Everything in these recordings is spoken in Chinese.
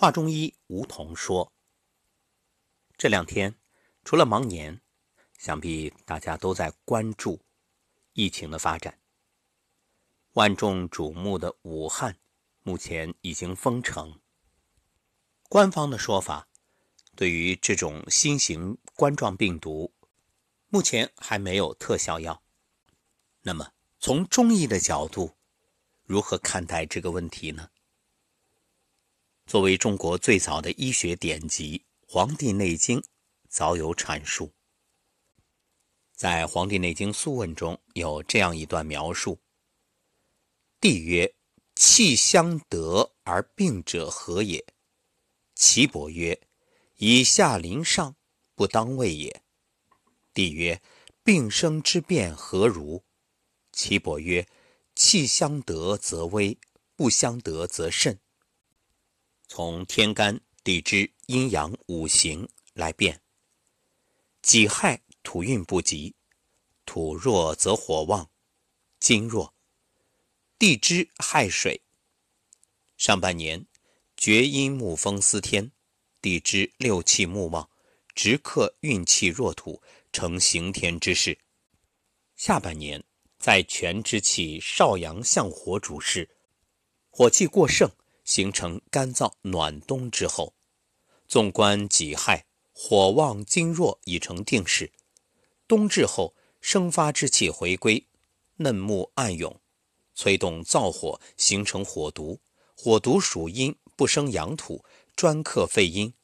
华中医吴桐说：“这两天除了忙年，想必大家都在关注疫情的发展。万众瞩目的武汉，目前已经封城。官方的说法，对于这种新型冠状病毒，目前还没有特效药。那么，从中医的角度，如何看待这个问题呢？”作为中国最早的医学典籍《黄帝内经》，早有阐述。在《黄帝内经·素问》中有这样一段描述：“帝曰：气相得而病者何也？”岐伯曰：“以下临上，不当位也。”帝曰：“病生之变何如？”岐伯曰：“气相得则危，不相得则甚。”从天干地支阴阳五行来变。己亥土运不及，土弱则火旺，金弱。地支亥水，上半年厥阴木风司天，地支六气木旺，直克运气弱土，成刑天之势。下半年在全之气少阳向火主事，火气过盛。形成干燥暖冬之后，纵观己亥，火旺金弱已成定势。冬至后，生发之气回归，嫩木暗涌，催动燥火，形成火毒。火毒属阴，不生阳土，专克肺阴。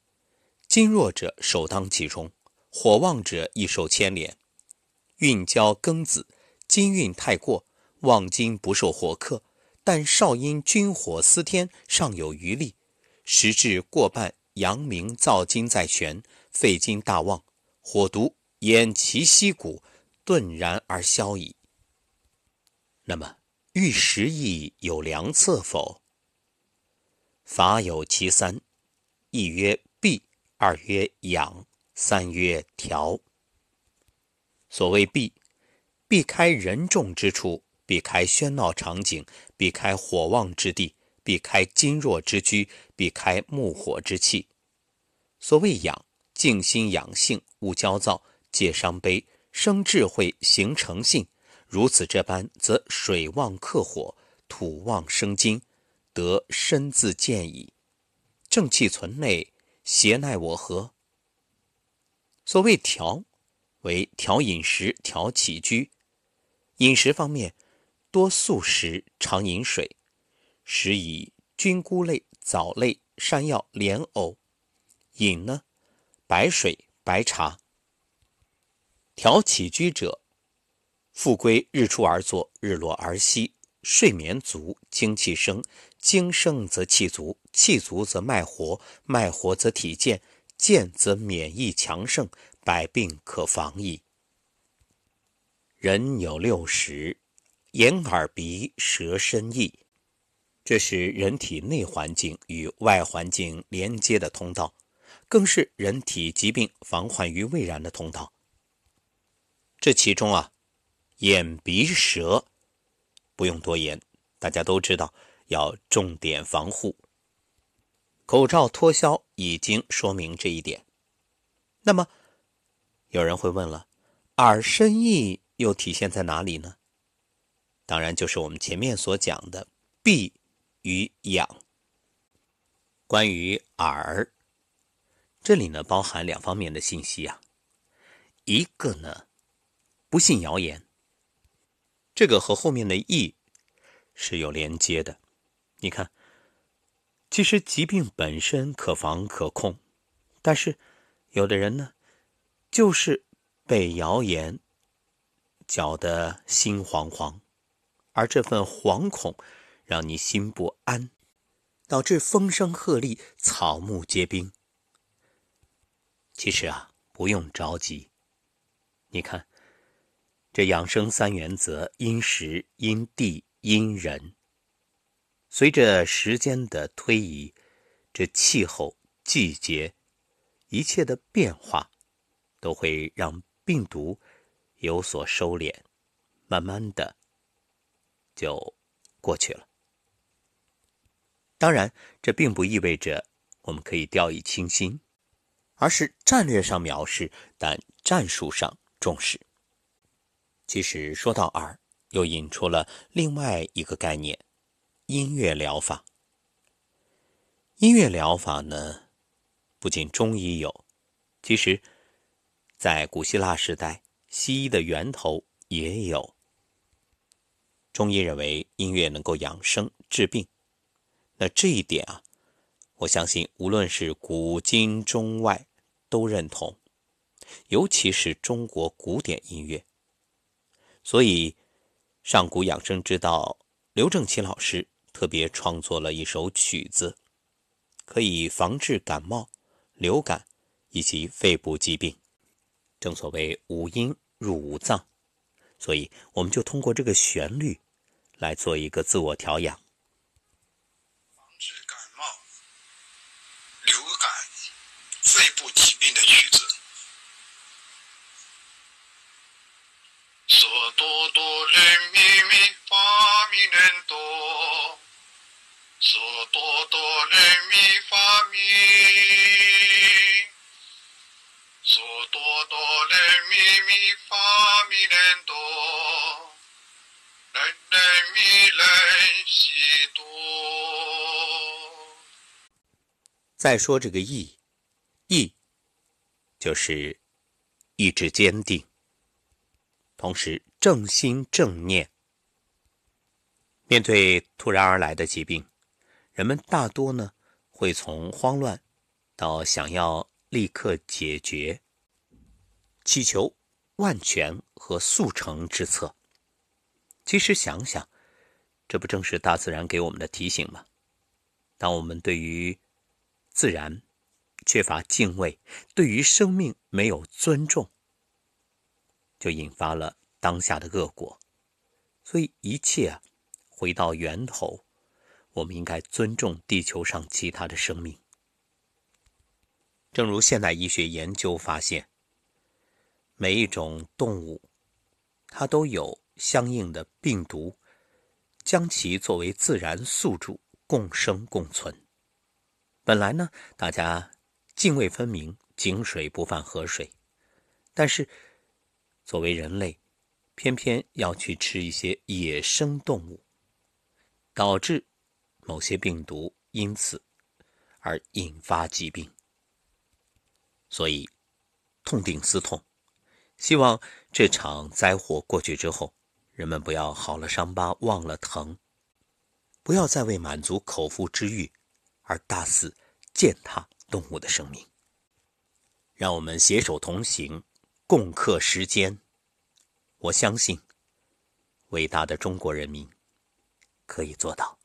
金弱者首当其冲，火旺者易受牵连。运交庚子，金运太过，旺金不受火克。但少阴君火司天尚有余力，时至过半，阳明燥金在旋，肺经大旺，火毒偃其息骨，顿然而消矣。那么欲食益有良策否？法有其三：一曰避，二曰养，三曰调。所谓避，避开人众之处。避开喧闹场景，避开火旺之地，避开金弱之居，避开木火之气。所谓养，静心养性，勿焦躁，戒伤悲，生智慧，行诚信。如此这般，则水旺克火，土旺生金，得身自健矣。正气存内，邪奈我何？所谓调，为调饮食，调起居。饮食方面。多素食，常饮水，食以菌菇类、藻类、山药、莲藕。饮呢，白水、白茶。调起居者，复归日出而作，日落而息，睡眠足，精气生。精生则气足，气足则脉活，脉活则体健，健则免疫强盛，百病可防矣。人有六十。眼、耳、鼻、舌、身、意，这是人体内环境与外环境连接的通道，更是人体疾病防患于未然的通道。这其中啊，眼、鼻、舌，不用多言，大家都知道要重点防护。口罩脱销已经说明这一点。那么，有人会问了，耳、身、意又体现在哪里呢？当然，就是我们前面所讲的闭与养。关于耳，这里呢包含两方面的信息啊。一个呢，不信谣言，这个和后面的意是有连接的。你看，其实疾病本身可防可控，但是有的人呢，就是被谣言搅得心惶惶。而这份惶恐，让你心不安，导致风声鹤唳、草木皆兵。其实啊，不用着急。你看，这养生三原则：因时、因地、因人。随着时间的推移，这气候、季节，一切的变化，都会让病毒有所收敛，慢慢的。就过去了。当然，这并不意味着我们可以掉以轻心，而是战略上藐视，但战术上重视。其实说到二，又引出了另外一个概念——音乐疗法。音乐疗法呢，不仅中医有，其实，在古希腊时代，西医的源头也有。中医认为音乐能够养生治病，那这一点啊。我相信，无论是古今中外，都认同，尤其是中国古典音乐。所以，《上古养生之道》，刘正奇老师特别创作了一首曲子，可以防治感冒、流感以及肺部疾病。正所谓五音入五脏，所以我们就通过这个旋律来做一个自我调养。防治感冒、流感、肺部疾病的曲子，嗦哆哆来咪咪发咪来哆，嗦哆哆来咪发咪。嗦哆哆来咪咪发咪来。再说这个意，意就是意志坚定，同时正心正念。面对突然而来的疾病，人们大多呢会从慌乱到想要立刻解决，祈求万全和速成之策。其实想想，这不正是大自然给我们的提醒吗？当我们对于自然缺乏敬畏，对于生命没有尊重，就引发了当下的恶果。所以一切啊，回到源头，我们应该尊重地球上其他的生命。正如现代医学研究发现，每一种动物，它都有相应的病毒，将其作为自然宿主，共生共存。本来呢，大家泾渭分明，井水不犯河水。但是，作为人类，偏偏要去吃一些野生动物，导致某些病毒因此而引发疾病。所以，痛定思痛，希望这场灾祸过去之后，人们不要好了伤疤忘了疼，不要再为满足口腹之欲。而大肆践踏动物的生命，让我们携手同行，共克时艰。我相信，伟大的中国人民可以做到。